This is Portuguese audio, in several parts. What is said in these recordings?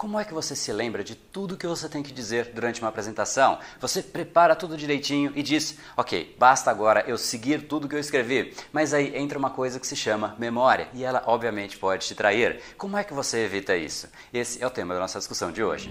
Como é que você se lembra de tudo que você tem que dizer durante uma apresentação? Você prepara tudo direitinho e diz: Ok, basta agora eu seguir tudo que eu escrevi. Mas aí entra uma coisa que se chama memória e ela, obviamente, pode te trair. Como é que você evita isso? Esse é o tema da nossa discussão de hoje.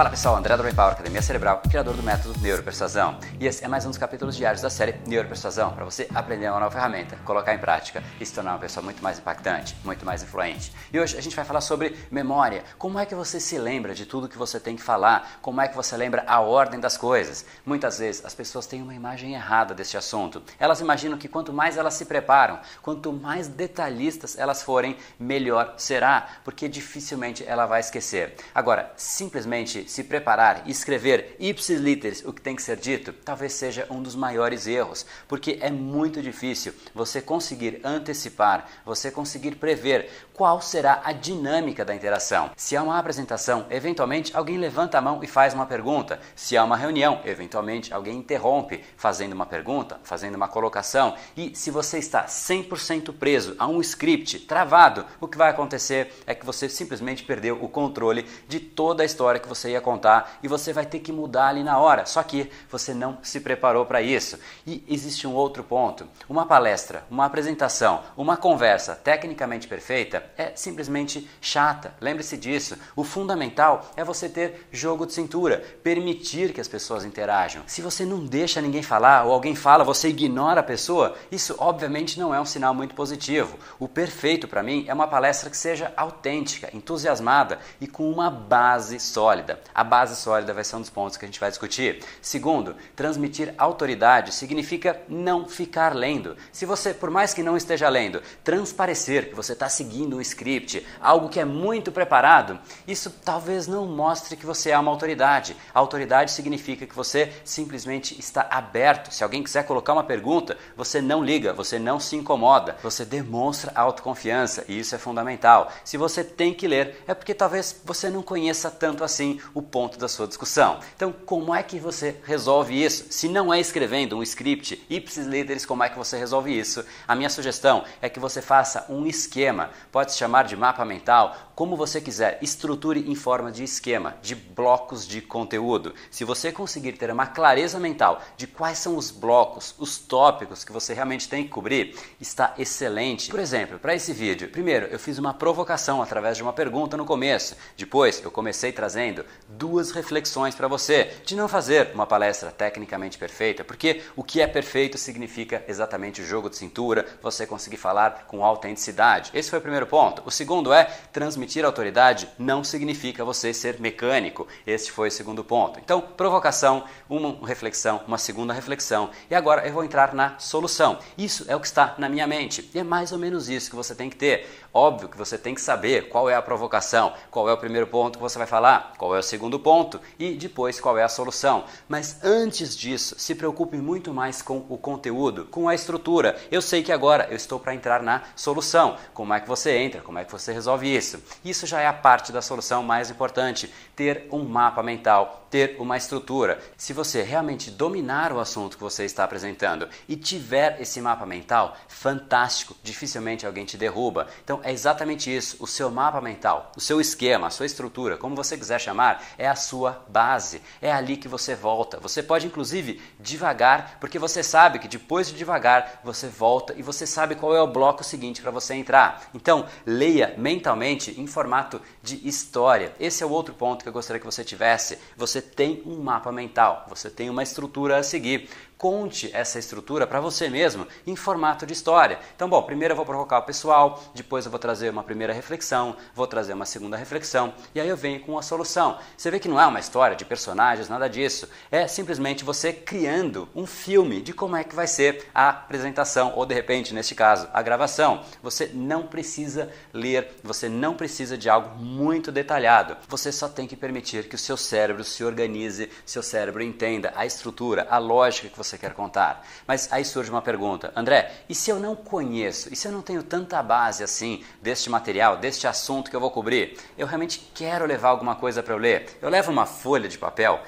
Fala pessoal, André do Brain Power, Academia Cerebral, criador do método Neuropersuasão. E esse é mais um dos capítulos diários da série Neuropersuasão, para você aprender uma nova ferramenta, colocar em prática e se tornar uma pessoa muito mais impactante, muito mais influente. E hoje a gente vai falar sobre memória. Como é que você se lembra de tudo que você tem que falar? Como é que você lembra a ordem das coisas? Muitas vezes as pessoas têm uma imagem errada deste assunto. Elas imaginam que quanto mais elas se preparam, quanto mais detalhistas elas forem, melhor será, porque dificilmente ela vai esquecer. Agora, simplesmente se preparar e escrever ipsis literis o que tem que ser dito, talvez seja um dos maiores erros, porque é muito difícil você conseguir antecipar, você conseguir prever qual será a dinâmica da interação. Se há uma apresentação, eventualmente alguém levanta a mão e faz uma pergunta. Se há uma reunião, eventualmente alguém interrompe fazendo uma pergunta, fazendo uma colocação. E se você está 100% preso a um script travado, o que vai acontecer é que você simplesmente perdeu o controle de toda a história que você ia contar e você vai ter que mudar ali na hora. Só que você não se preparou para isso. E existe um outro ponto. Uma palestra, uma apresentação, uma conversa tecnicamente perfeita é simplesmente chata. Lembre-se disso. O fundamental é você ter jogo de cintura, permitir que as pessoas interajam. Se você não deixa ninguém falar ou alguém fala, você ignora a pessoa, isso obviamente não é um sinal muito positivo. O perfeito para mim é uma palestra que seja autêntica, entusiasmada e com uma base sólida. A base sólida vai ser um dos pontos que a gente vai discutir. Segundo, transmitir autoridade significa não ficar lendo. Se você, por mais que não esteja lendo, transparecer que você está seguindo um script, algo que é muito preparado, isso talvez não mostre que você é uma autoridade. Autoridade significa que você simplesmente está aberto. Se alguém quiser colocar uma pergunta, você não liga, você não se incomoda, você demonstra autoconfiança e isso é fundamental. Se você tem que ler, é porque talvez você não conheça tanto assim o ponto da sua discussão. Então, como é que você resolve isso? Se não é escrevendo um script, ipsis literis, como é que você resolve isso? A minha sugestão é que você faça um esquema, pode se chamar de mapa mental, como você quiser, estruture em forma de esquema, de blocos de conteúdo. Se você conseguir ter uma clareza mental de quais são os blocos, os tópicos que você realmente tem que cobrir, está excelente. Por exemplo, para esse vídeo, primeiro eu fiz uma provocação através de uma pergunta no começo. Depois eu comecei trazendo duas reflexões para você de não fazer uma palestra tecnicamente perfeita, porque o que é perfeito significa exatamente o jogo de cintura, você conseguir falar com autenticidade. Esse foi o primeiro ponto. O segundo é transmitir autoridade não significa você ser mecânico. Esse foi o segundo ponto. Então, provocação, uma reflexão, uma segunda reflexão. E agora eu vou entrar na solução. Isso é o que está na minha mente. E é mais ou menos isso que você tem que ter. Óbvio que você tem que saber qual é a provocação, qual é o primeiro ponto que você vai falar, qual é o segundo ponto e depois qual é a solução. Mas antes disso, se preocupe muito mais com o conteúdo, com a estrutura. Eu sei que agora eu estou para entrar na solução. Como é que você entra? Como é que você resolve isso? Isso já é a parte da solução mais importante. Ter um mapa mental, ter uma estrutura. Se você realmente dominar o assunto que você está apresentando e tiver esse mapa mental, fantástico, dificilmente alguém te derruba. Então é exatamente isso. O seu mapa mental, o seu esquema, a sua estrutura, como você quiser chamar, é a sua base. É ali que você volta. Você pode, inclusive, devagar, porque você sabe que depois de devagar você volta e você sabe qual é o bloco seguinte para você entrar. Então, leia mentalmente em formato de história. Esse é o outro ponto que eu gostaria que você tivesse. Você tem um mapa mental, você tem uma estrutura a seguir. Conte essa estrutura para você mesmo em formato de história. Então, bom, primeiro eu vou provocar o pessoal, depois eu vou trazer uma primeira reflexão, vou trazer uma segunda reflexão e aí eu venho com a solução. Você vê que não é uma história de personagens, nada disso. É simplesmente você criando um filme de como é que vai ser a apresentação ou de repente, neste caso, a gravação. Você não precisa ler, você não precisa de algo muito detalhado. Você só tem que permitir que o seu cérebro se organize, seu cérebro entenda a estrutura, a lógica que você quer contar. Mas aí surge uma pergunta, André, e se eu não conheço, e se eu não tenho tanta base assim deste material, deste assunto que eu vou cobrir? Eu realmente quero levar alguma coisa para eu ler. Eu levo uma folha de papel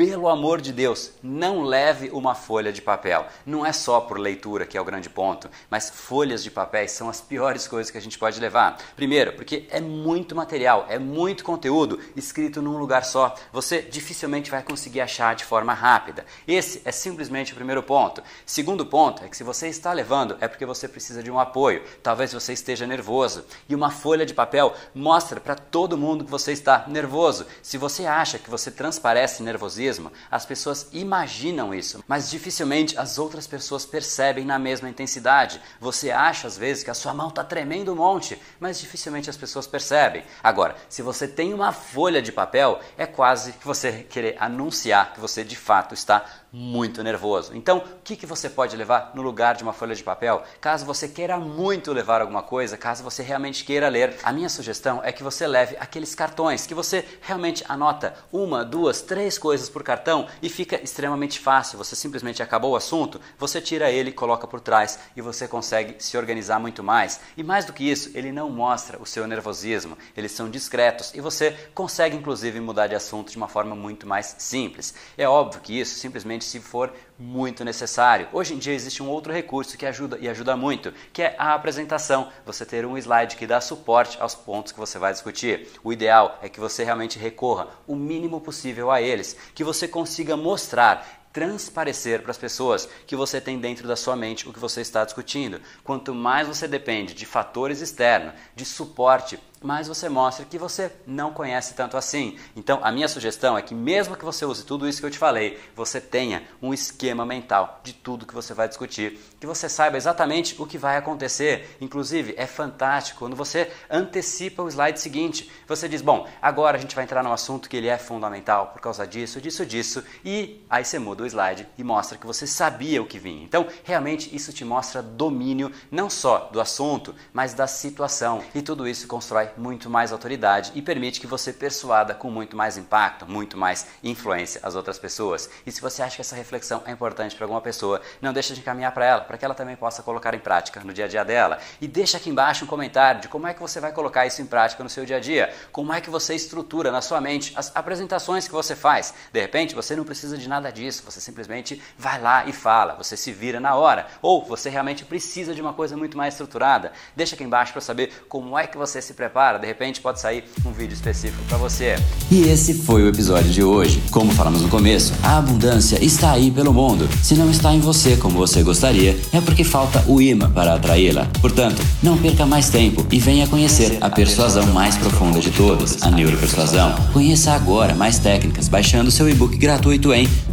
pelo amor de Deus, não leve uma folha de papel. Não é só por leitura que é o grande ponto, mas folhas de papéis são as piores coisas que a gente pode levar. Primeiro, porque é muito material, é muito conteúdo escrito num lugar só. Você dificilmente vai conseguir achar de forma rápida. Esse é simplesmente o primeiro ponto. Segundo ponto é que se você está levando é porque você precisa de um apoio. Talvez você esteja nervoso e uma folha de papel mostra para todo mundo que você está nervoso. Se você acha que você transparece nervosismo nervosismo, as pessoas imaginam isso, mas dificilmente as outras pessoas percebem na mesma intensidade. Você acha às vezes que a sua mão está tremendo um monte, mas dificilmente as pessoas percebem. Agora, se você tem uma folha de papel, é quase que você querer anunciar que você de fato está muito nervoso. Então, o que, que você pode levar no lugar de uma folha de papel? Caso você queira muito levar alguma coisa, caso você realmente queira ler, a minha sugestão é que você leve aqueles cartões que você realmente anota uma, duas, três coisas por cartão e fica extremamente fácil. Você simplesmente acabou o assunto, você tira ele, coloca por trás e você consegue se organizar muito mais. E mais do que isso, ele não mostra o seu nervosismo, eles são discretos e você consegue inclusive mudar de assunto de uma forma muito mais simples. É óbvio que isso simplesmente se for muito necessário. Hoje em dia existe um outro recurso que ajuda e ajuda muito, que é a apresentação. Você ter um slide que dá suporte aos pontos que você vai discutir. O ideal é que você realmente recorra o mínimo possível a eles, que você consiga mostrar transparecer para as pessoas que você tem dentro da sua mente o que você está discutindo. Quanto mais você depende de fatores externos, de suporte mas você mostra que você não conhece tanto assim. Então, a minha sugestão é que, mesmo que você use tudo isso que eu te falei, você tenha um esquema mental de tudo que você vai discutir, que você saiba exatamente o que vai acontecer. Inclusive, é fantástico quando você antecipa o slide seguinte. Você diz: Bom, agora a gente vai entrar num assunto que ele é fundamental por causa disso, disso, disso, e aí você muda o slide e mostra que você sabia o que vinha. Então, realmente, isso te mostra domínio não só do assunto, mas da situação. E tudo isso constrói muito mais autoridade e permite que você persuada com muito mais impacto, muito mais influência as outras pessoas. E se você acha que essa reflexão é importante para alguma pessoa, não deixa de encaminhar para ela, para que ela também possa colocar em prática no dia a dia dela. E deixa aqui embaixo um comentário de como é que você vai colocar isso em prática no seu dia a dia, como é que você estrutura na sua mente as apresentações que você faz. De repente, você não precisa de nada disso, você simplesmente vai lá e fala, você se vira na hora. Ou você realmente precisa de uma coisa muito mais estruturada. Deixa aqui embaixo para saber como é que você se prepara prepara, de repente pode sair um vídeo específico para você. E esse foi o episódio de hoje. Como falamos no começo, a abundância está aí pelo mundo. Se não está em você como você gostaria, é porque falta o imã para atraí-la. Portanto, não perca mais tempo e venha conhecer a persuasão mais profunda de todas, a neuropersuasão. Conheça agora mais técnicas baixando seu e-book gratuito em